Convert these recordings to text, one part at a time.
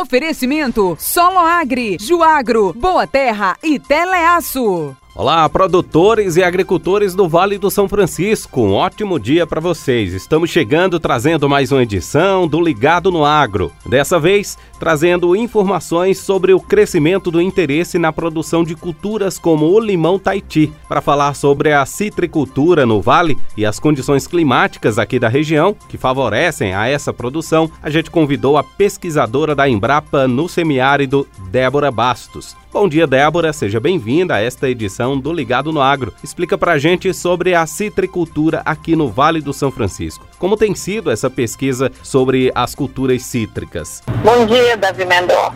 Oferecimento Solo Agri, Juagro, Boa Terra e Teleaço. Olá, produtores e agricultores do Vale do São Francisco. Um ótimo dia para vocês. Estamos chegando trazendo mais uma edição do Ligado no Agro. Dessa vez, trazendo informações sobre o crescimento do interesse na produção de culturas como o limão Taiti. Para falar sobre a citricultura no vale e as condições climáticas aqui da região que favorecem a essa produção, a gente convidou a pesquisadora da Embrapa no semiárido, Débora Bastos. Bom dia, Débora. Seja bem-vinda a esta edição do Ligado no Agro. Explica pra gente sobre a citricultura aqui no Vale do São Francisco. Como tem sido essa pesquisa sobre as culturas cítricas? Bom dia, Davi Mendonça.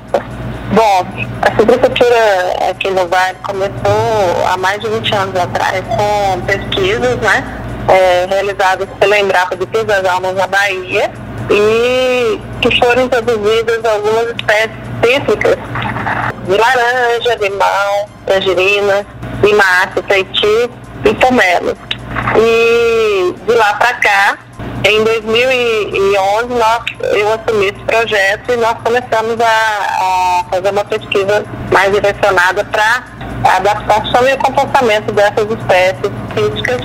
Bom, a citricultura aqui no Vale começou há mais de 20 anos atrás com pesquisas, né? É, realizadas pela Embrapa de Pisa das Almas na Bahia e que foram introduzidas algumas espécies cítricas de laranja, limão, tangerina, limaça, taiti e pomelo. E de lá para cá, em 2011, nós, eu assumi esse projeto e nós começamos a, a fazer uma pesquisa mais direcionada para a adaptação e o comportamento dessas espécies críticas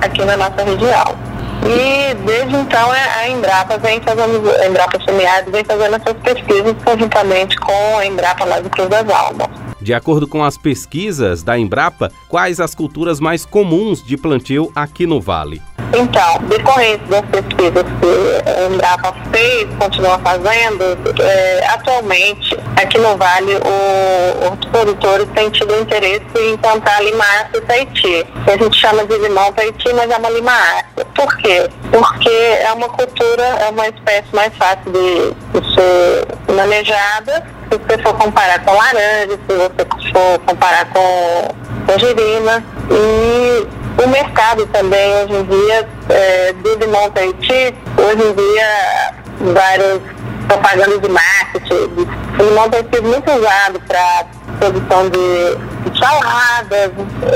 aqui na nossa região. E desde então é, a Embrapa vem fazendo, a Embrapa Semiárido vem fazendo essas pesquisas conjuntamente com a Embrapa lá do Cruz das Almas. De acordo com as pesquisas da Embrapa, quais as culturas mais comuns de plantio aqui no Vale? Então, decorrente das pesquisas que a Embrapa fez, continua fazendo, é, atualmente, aqui no Vale, o, os produtores têm tido interesse em plantar limaça e Tahiti. A gente chama de limão Tahiti, mas é uma limaça. Por quê? Porque é uma cultura, é uma espécie mais fácil de, de ser manejada. Se você for comparar com laranja, se você for comparar com tangerina. E o mercado também, hoje em dia, é, do Tahiti, hoje em dia, várias propagandas de marketing. O limão tem sido muito usado para produção de saladas,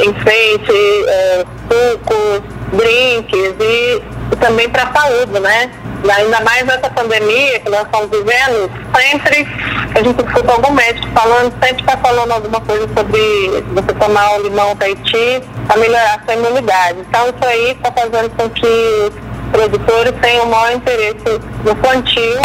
enfeite, é, sucos, drinks e, e também para saúde, né? Ainda mais nessa pandemia que nós estamos vivendo, sempre a gente escuta algum médico falando, sempre está falando alguma coisa sobre você tomar o limão Tahiti para melhorar a sua imunidade. Então isso aí está fazendo com que os produtores tenham o maior interesse no plantio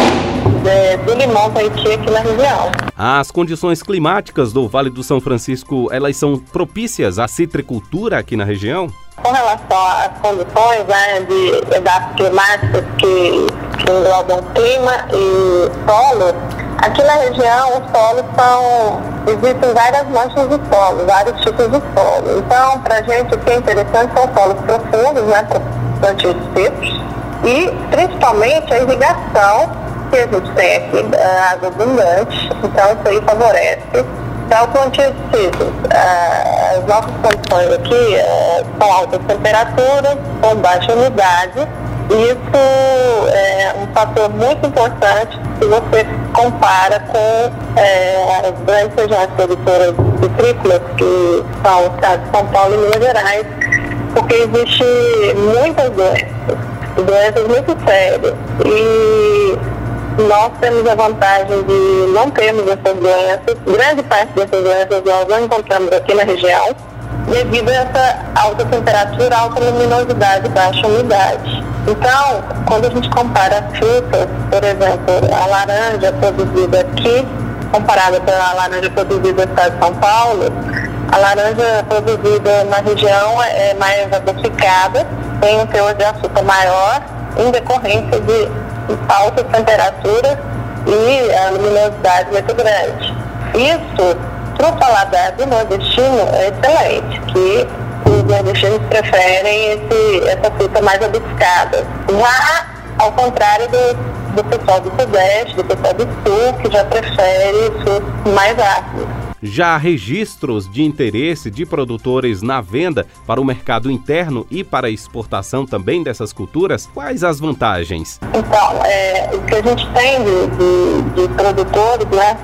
é, do limão Tahiti aqui na região. As condições climáticas do Vale do São Francisco, elas são propícias à citricultura aqui na região? Com relação às condições né, de, das climáticas que, que englobam clima e solo, aqui na região os solos são. Existem várias manchas de solo, vários tipos de solo. Então, para a gente o que é interessante são solos profundos, né, para plantio de citros, e principalmente a irrigação, que a gente tem aqui, água abundante, então isso aí favorece para o plantio de citros, as nossas condições aqui são altas temperaturas, com baixa umidade. Isso é um fator muito importante se você compara com é, as grandes regiões produtoras citrícolas, que são o estado de São Paulo e Minas Gerais, porque existe muitas doenças, doenças muito sérias. E nós temos a vantagem de não termos essas doenças. Grande parte dessas doenças nós não encontramos aqui na região, devido a essa alta temperatura, alta luminosidade, baixa umidade. Então, quando a gente compara frutas, por exemplo, a laranja produzida aqui, comparada com a laranja produzida no estado de São Paulo, a laranja produzida na região é mais adocicada, tem um teor de açúcar maior, em decorrência de altas temperaturas e a luminosidade muito grande. Isso, para o paladar do nordestino, é excelente, que os nordestinos preferem esse, essa fruta mais adocicada. Já ao contrário do, do pessoal do Sudeste, do pessoal do Sul, que já prefere frutos mais ácidos. Já há registros de interesse de produtores na venda para o mercado interno e para a exportação também dessas culturas. Quais as vantagens? Então, é, o que a gente tem de, de, de produtores, né?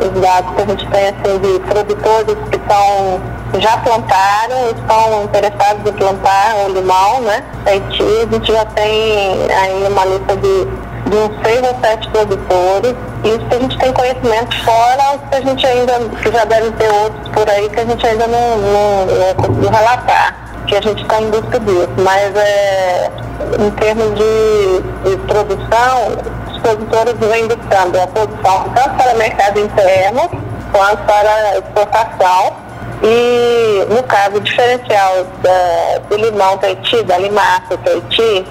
os dados que a gente tem assim, de produtores que estão já plantaram, estão interessados em plantar o limão, né? A gente já tem aí uma lista de, de uns seis ou sete produtores. Isso que a gente tem conhecimento fora que a gente ainda, que já devem ter outros por aí que a gente ainda não, não, não conseguiu relatar, que a gente está em busca disso. Mas é, em termos de, de produção, os produtores vêm buscando a produção tanto para o mercado interno quanto para exportação e no caso diferencial da, do limão Tahiti, da limaça Tahiti,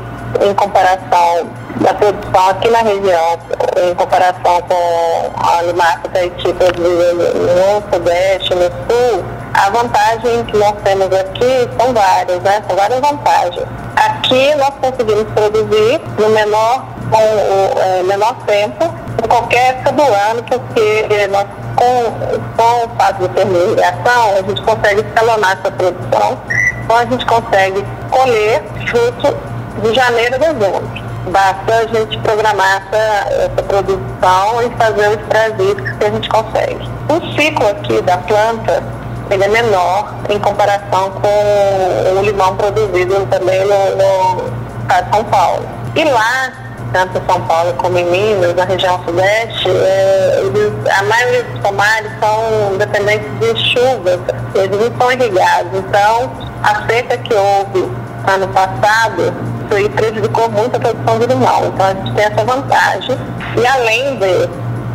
em comparação da produção aqui na região, em comparação com a limaça Tahiti produzida no Sudeste, no Sul, a vantagem que nós temos aqui são várias, né? São várias vantagens. Aqui nós conseguimos produzir no menor, com o é, menor tempo, em qualquer época do ano, porque nós com, com o fato de ter migração, a gente consegue escalonar essa produção, então a gente consegue colher fruto de janeiro a dezembro. Basta a gente programar essa, essa produção e fazer os prazitos que a gente consegue. O ciclo aqui da planta ele é menor em comparação com o limão produzido também no, no estado de São Paulo. E lá tanto em São Paulo como em Minas, na região sudeste, é, eles, a maioria dos pomares são dependentes de chuvas, eles não são irrigados. Então, a seca que houve ano passado, aí prejudicou muito a produção de limão. Então, a gente tem essa vantagem. E além de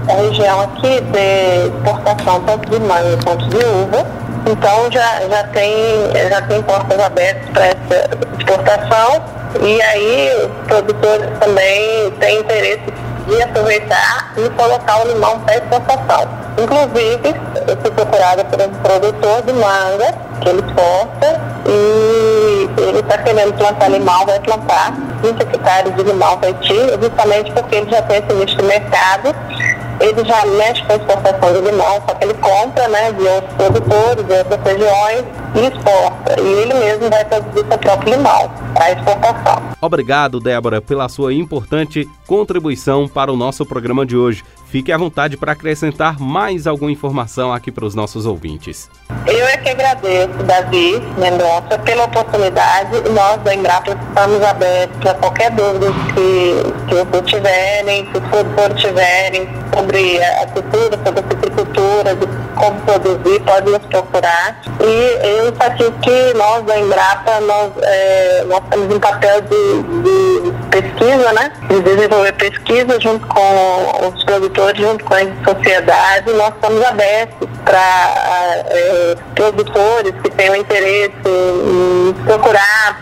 a região aqui ter exportação tanto de manga quanto de uva, então já, já, tem, já tem portas abertas para essa exportação e aí os produtores também têm interesse de aproveitar e colocar o limão para exportação. Inclusive, eu fui procurada por um produtor de manga, que ele exporta, e ele está querendo plantar limão, vai plantar 20 hectares de limão Haiti, justamente porque ele já tem esse nicho de mercado ele já mexe com a exportação de limão, só que ele compra né, de outros produtores, de outras regiões e exporta. E ele mesmo vai produzir seu próprio limão para exportação. Obrigado, Débora, pela sua importante contribuição para o nosso programa de hoje. Fique à vontade para acrescentar mais alguma informação aqui para os nossos ouvintes. Eu é que agradeço, Davi Mendonça, pela oportunidade. Nós da Embrapa estamos abertos a qualquer dúvida que, que vocês tiverem, que os tiverem sobre a cultura, sobre a citricultura, de como produzir, pode nos procurar. E eu enfatizo que nós da Embrapa, nós, é, nós um papel de, de pesquisa, né? De desenvolver pesquisa junto com os produtores, junto com a sociedade. Nós estamos abertos para é, produtores que tenham interesse em procurar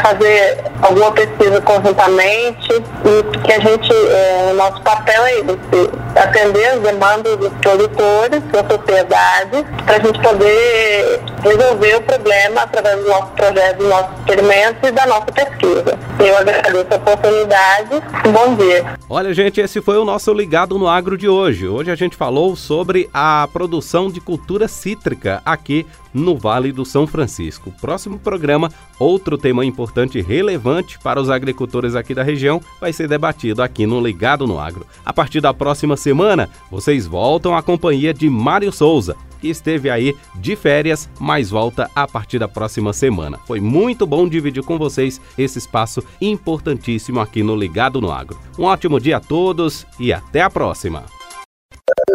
fazer alguma pesquisa conjuntamente e que a gente, é, nosso papel é esse, atender as demandas dos produtores, da sociedade, para a gente poder resolver o problema através do nosso projeto, do nosso experimento e da nossa pesquisa. Eu agradeço a oportunidade. Bom dia. Olha, gente, esse foi o nosso Ligado no Agro de hoje. Hoje a gente falou sobre a produção de cultura cítrica aqui no Vale do São Francisco. Próximo programa, outro tema importante e relevante para os agricultores aqui da região, vai ser debatido aqui no Ligado no Agro. A partir da próxima semana, vocês voltam à companhia de Mário Souza, que esteve aí de férias, mas volta a partir da próxima semana. Foi muito bom dividir com vocês esse espaço importantíssimo aqui no Ligado no Agro. Um ótimo dia a todos e até a próxima.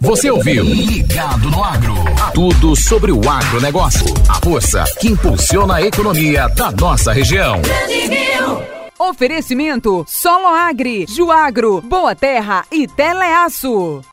Você ouviu Ligado no Agro. Tudo sobre o agronegócio. A força que impulsiona a economia da nossa região. Oferecimento Solo Agri, Juagro, Boa Terra e Teleaço.